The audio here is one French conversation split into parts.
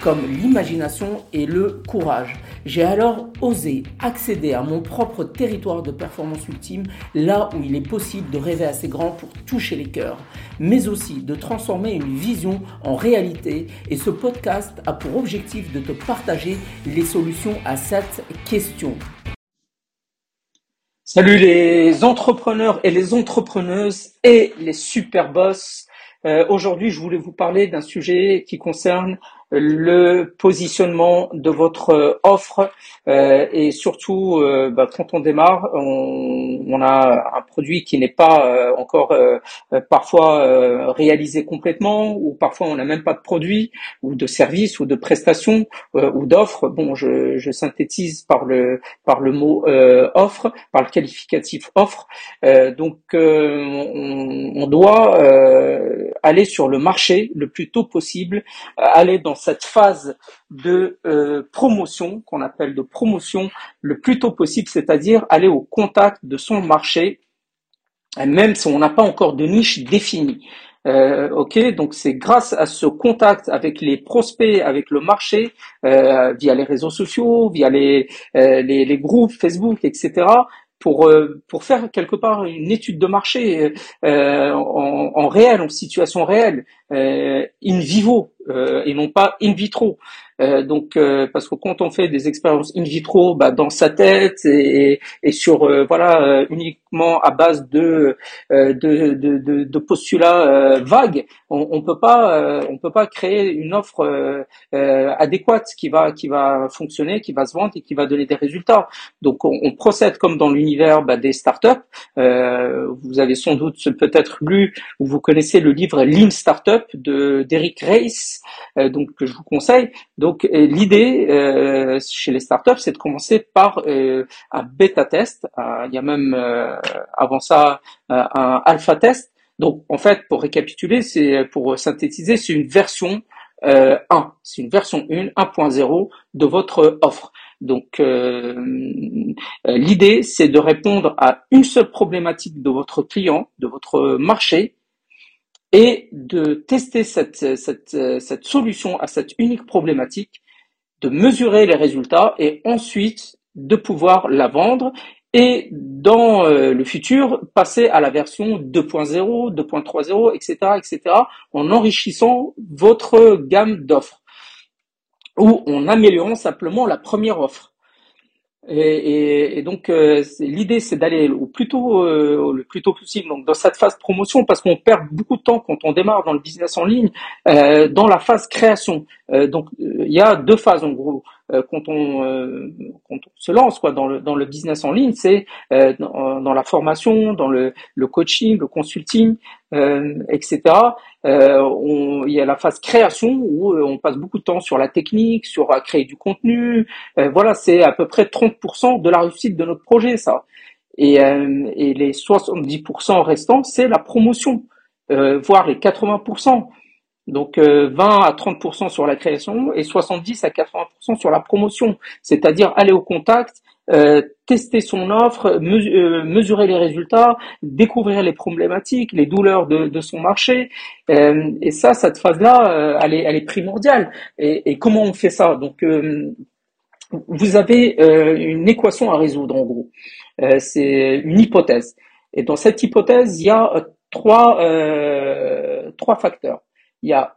comme l'imagination et le courage. J'ai alors osé accéder à mon propre territoire de performance ultime, là où il est possible de rêver assez grand pour toucher les cœurs, mais aussi de transformer une vision en réalité. Et ce podcast a pour objectif de te partager les solutions à cette question. Salut les entrepreneurs et les entrepreneuses et les super boss. Euh, aujourd'hui, je voulais vous parler d'un sujet qui concerne le positionnement de votre euh, offre euh, et surtout euh, bah, quand on démarre, on, on, a un produit qui n'est pas euh, encore parfois réalisé complètement ou parfois on n'a même pas de produit ou de service ou de prestation ou d'offre. Bon, je, je, synthétise par le par le mot offre, par le qualificatif offre. donc on, on, doit aller sur le marché le plus tôt possible, aller dans cette phase de euh, promotion qu'on appelle de promotion le plus tôt possible, c'est-à-dire aller au contact de son marché, même si on n'a pas encore de niche définie. Euh, ok, donc c'est grâce à ce contact avec les prospects, avec le marché, euh, via les réseaux sociaux, via les, les, les, groupes Facebook, etc., pour euh, pour faire quelque part une étude de marché euh, en, en, réel, en situation réelle, euh, in vivo et non pas in vitro. Euh, donc, euh, parce que quand on fait des expériences in vitro, bah, dans sa tête et, et sur euh, voilà uniquement à base de de, de, de, de postulats vagues, on, on peut pas on peut pas créer une offre adéquate qui va qui va fonctionner, qui va se vendre et qui va donner des résultats. Donc, on, on procède comme dans l'univers bah, des startups. vous avez sans doute peut-être lu ou vous connaissez le livre Lean Startup de d'Eric Reis, donc que je vous conseille. Donc donc l'idée euh, chez les startups, c'est de commencer par euh, un bêta test. Euh, il y a même avant ça un alpha test. Donc en fait, pour récapituler, c'est pour synthétiser, c'est une version 1, c'est une version 1, 1.0 de votre offre. Donc l'idée, c'est de répondre à une seule problématique de votre client, de votre marché, et de tester cette, cette, cette solution à cette unique problématique, de mesurer les résultats et ensuite de pouvoir la vendre et dans euh, le futur passer à la version 2.0, 2.30, etc., etc., en enrichissant votre gamme d'offres ou en améliorant simplement la première offre. Et, donc euh, l'idée c'est d'aller au plus tôt euh, le plus tôt possible donc dans cette phase promotion parce qu'on perd beaucoup de temps quand on démarre dans le business en ligne euh, dans la phase création donc il y a deux phases en gros quand on quand on se lance quoi dans le dans le business en ligne c'est dans, dans, la formation dans le, le coaching le consulting etc euh, on, il y a la phase création où euh, on passe beaucoup de temps sur la technique, sur créer du contenu. Euh, voilà, c'est à peu près 30% de la réussite de notre projet, ça. Et, et les 70% restants, c'est la promotion, voire les 80%. Donc 20 à 30% sur la création et 70 à 80% sur la promotion, c'est-à-dire aller au contact, euh, tester son offre, euh, mesurer les résultats, découvrir les problématiques, les douleurs de, son marché. Euh, et ça, cette phase-là, elle, est, elle est primordiale. Et, comment on fait ça? Donc, vous avez une équation à résoudre en gros. C'est une hypothèse. Et dans cette hypothèse, il y a trois, trois facteurs. Il y a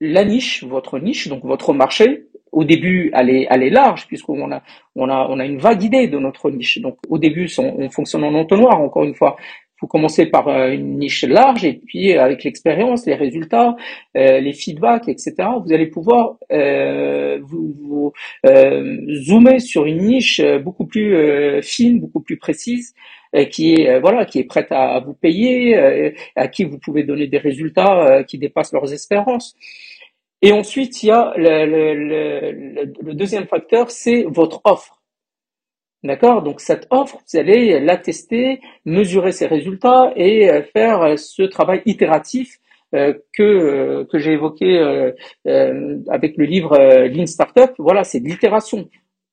la niche, votre niche, donc votre marché, au début, elle est, elle large puisqu'on a, on a, on a une vague idée de notre niche. Donc, au début, on, fonctionne en entonnoir. Encore une fois, faut commencer par euh, une niche large et puis euh, avec l'expérience, les résultats, euh, les feedbacks, etc. Vous allez pouvoir euh, vous, vous zoomer sur une niche beaucoup plus fine, beaucoup plus précise, qui est voilà, qui est prête à, à vous payer, à qui vous pouvez donner des résultats qui dépassent leurs espérances. Et ensuite, il y a le, le, le, le deuxième facteur, c'est votre offre. D'accord? Donc cette offre, vous allez la tester, mesurer ses résultats et euh, faire euh, ce travail itératif euh, que que j'ai évoqué avec le livre Lean Startup. Voilà, c'est de l'itération.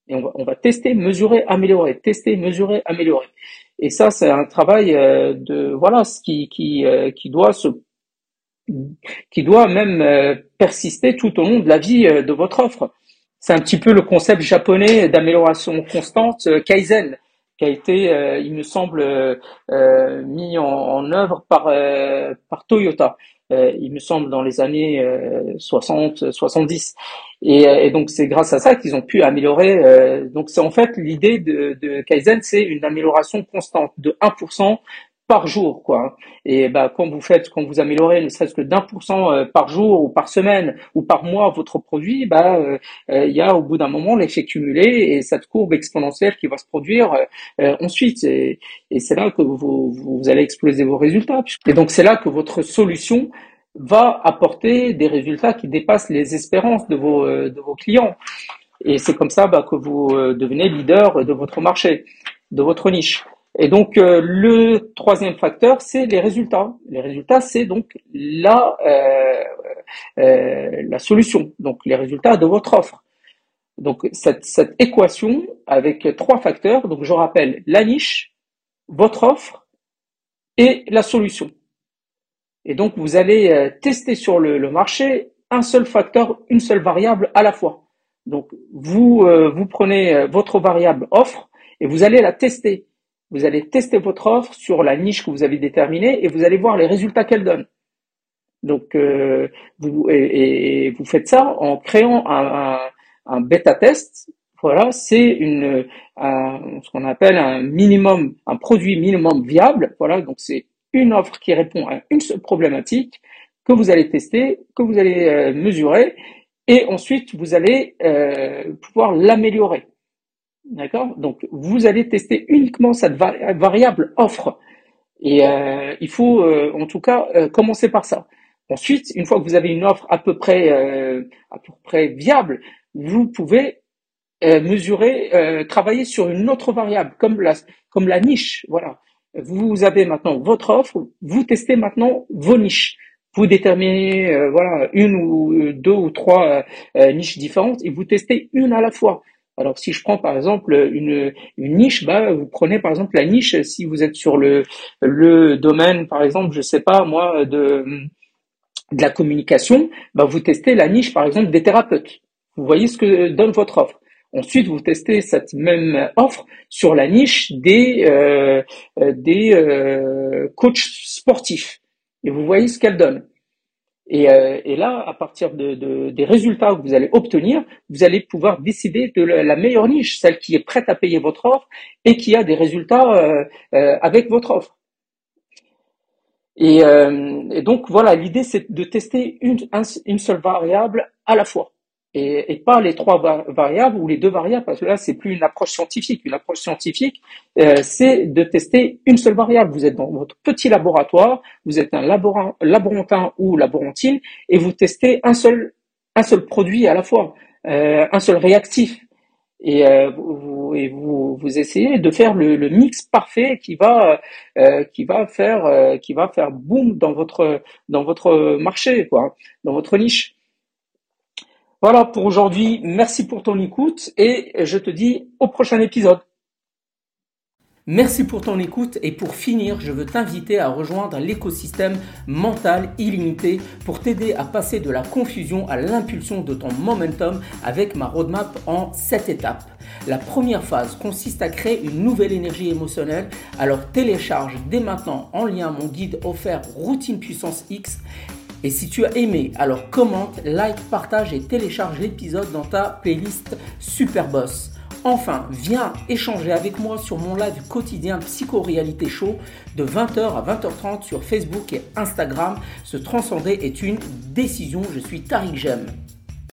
Et on va, on va tester, mesurer, améliorer, tester, mesurer, améliorer. Et ça, c'est un travail de voilà, ce qui qui qui doit se qui doit même persister tout au long de la vie de votre offre. C'est un petit peu le concept japonais d'amélioration constante, euh, Kaizen, qui a été, euh, il me semble, euh, mis en, œuvre par, par Toyota. il me semble dans les années 60, 70. Et, donc c'est grâce à ça qu'ils ont pu améliorer. donc c'est en fait l'idée de Kaizen, c'est une amélioration constante de 1% par jour, quoi. Et bah, quand vous faites, quand vous améliorez ne serait-ce que d'un pour cent euh, par jour ou par semaine ou par mois votre produit, bah, euh, euh, il y a au bout d'un moment l'effet cumulé et cette courbe exponentielle qui va se produire ensuite. Et, et c'est là que vous, vous allez exploser vos résultats. Et donc c'est là que votre solution va apporter des résultats qui dépassent les espérances de vos, de vos clients. Et c'est comme ça bah, que vous devenez leader de votre marché, de votre niche. Et donc euh, le troisième facteur, c'est les résultats. Les résultats, c'est donc la euh, euh, la solution, donc les résultats de votre offre. Donc cette, cette équation avec trois facteurs. Donc je rappelle la niche, votre offre et la solution. Et donc vous allez tester sur le, le marché un seul facteur, une seule variable à la fois. Donc vous vous prenez votre variable offre et vous allez la tester vous allez tester votre offre sur la niche que vous avez déterminée et vous allez voir les résultats qu'elle donne. Donc, euh, vous, et, vous faites ça en créant un, un, bêta test. Voilà, c'est une ce qu'on appelle un minimum, un produit minimum viable. Voilà, donc c'est une offre qui répond à une seule problématique que vous allez tester, que vous allez euh, mesurer, et ensuite vous allez euh, pouvoir l'améliorer. D'accord? Donc, vous allez tester uniquement cette variable offre. Et euh, il faut, euh, en tout cas, euh, commencer par ça. Ensuite, une fois que vous avez une offre à peu près, à peu près viable, vous pouvez mesurer, travailler sur une autre variable, comme la, comme la niche. Voilà. Vous avez maintenant votre offre, vous testez maintenant vos niches. Vous déterminez, voilà, une ou deux ou trois niches différentes et vous testez une à la fois. Alors si je prends par exemple une, niche, bah vous prenez par exemple la niche si vous êtes sur le le domaine par exemple, je sais pas moi de de la communication, bah vous testez la niche par exemple des thérapeutes. Vous voyez ce que donne votre offre. Ensuite, vous testez cette même offre sur la niche des euh, des euh, coachs sportifs et vous voyez ce qu'elle donne. Et, euh, et, là, à partir de, de, des résultats que vous allez obtenir, vous allez pouvoir décider de la, meilleure niche, celle qui est prête à payer votre offre et qui a des résultats euh, euh, avec votre offre. Et, et donc voilà, l'idée c'est de tester une, une seule variable à la fois et, pas les trois variables ou les deux variables, parce que là, c'est plus une approche scientifique. Une approche scientifique, euh, c'est de tester une seule variable. Vous êtes dans votre petit laboratoire, vous êtes un laborantin ou laborantine, et vous testez un seul, un seul produit à la fois, euh, un seul réactif. Et, euh, vous, essayez de faire le, mix parfait qui va qui va faire qui va faire boom dans votre dans votre marché quoi dans votre niche voilà pour aujourd'hui. Merci pour ton écoute et je te dis au prochain épisode. Merci pour ton écoute et pour finir, je veux t'inviter à rejoindre l'écosystème mental illimité pour t'aider à passer de la confusion à l'impulsion de ton momentum avec ma roadmap en 7 étapes. La première phase consiste à créer une nouvelle énergie émotionnelle, alors télécharge dès maintenant en lien mon guide offert Routine Puissance X et si tu as aimé, alors commente, like, partage et télécharge l'épisode dans ta playlist Superboss. Enfin, viens échanger avec moi sur mon live quotidien Psycho-Réalité Show de 20h à 20h30 sur Facebook et Instagram. Se transcender est une décision. Je suis Tariq Jem.